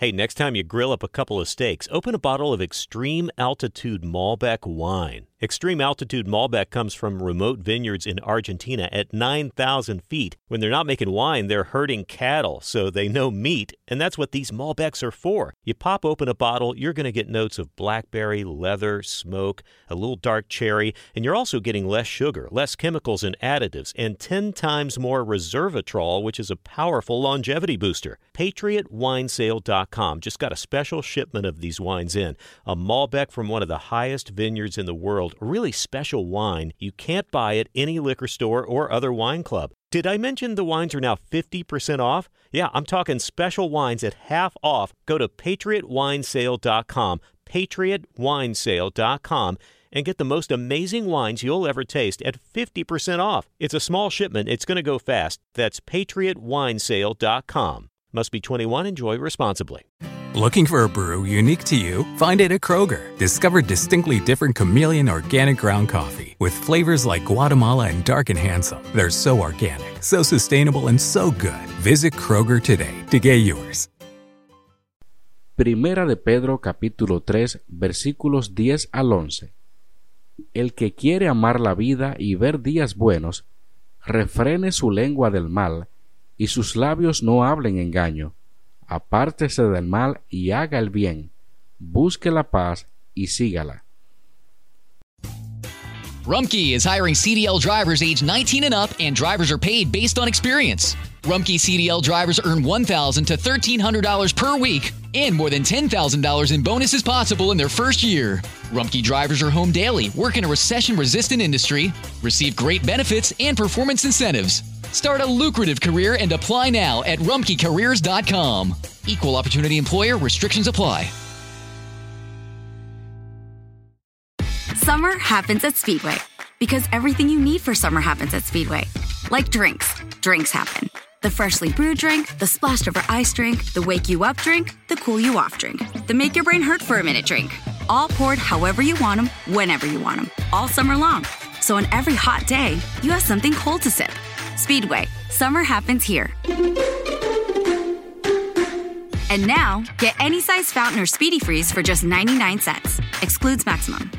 Hey, next time you grill up a couple of steaks, open a bottle of Extreme Altitude Malbec wine. Extreme altitude Malbec comes from remote vineyards in Argentina at 9,000 feet. When they're not making wine, they're herding cattle, so they know meat, and that's what these Malbecs are for. You pop open a bottle, you're going to get notes of blackberry, leather, smoke, a little dark cherry, and you're also getting less sugar, less chemicals and additives, and 10 times more resveratrol, which is a powerful longevity booster. PatriotWinesale.com just got a special shipment of these wines in. A Malbec from one of the highest vineyards in the world a really special wine you can't buy at any liquor store or other wine club. Did I mention the wines are now 50% off? Yeah, I'm talking special wines at half off. Go to patriotwinesale.com, patriotwinesale.com, and get the most amazing wines you'll ever taste at 50% off. It's a small shipment, it's going to go fast. That's patriotwinesale.com. Must be 21, enjoy responsibly. Looking for a brew unique to you? Find it at Kroger. Discover distinctly different chameleon organic ground coffee with flavors like Guatemala and Dark and Handsome. They're so organic, so sustainable, and so good. Visit Kroger today to get yours. Primera de Pedro capítulo 3 versículos 10 al 11. El que quiere amar la vida y ver días buenos, refrene su lengua del mal, y sus labios no hablen engaño apártese del mal y haga el bien, busque la paz y sígala. Rumpke is hiring CDL drivers age 19 and up, and drivers are paid based on experience. Rumpke CDL drivers earn 1,000 to $1,300 per week, and more than $10,000 in bonuses possible in their first year. Rumpke drivers are home daily, work in a recession resistant industry, receive great benefits and performance incentives. Start a lucrative career and apply now at rumpkecareers.com. Equal opportunity employer restrictions apply. Summer happens at Speedway because everything you need for summer happens at Speedway. Like drinks, drinks happen. The freshly brewed drink, the splashed over ice drink, the wake you up drink, the cool you off drink, the make your brain hurt for a minute drink. All poured however you want them, whenever you want them, all summer long. So on every hot day, you have something cold to sip. Speedway, summer happens here. And now, get any size fountain or speedy freeze for just 99 cents. Excludes maximum.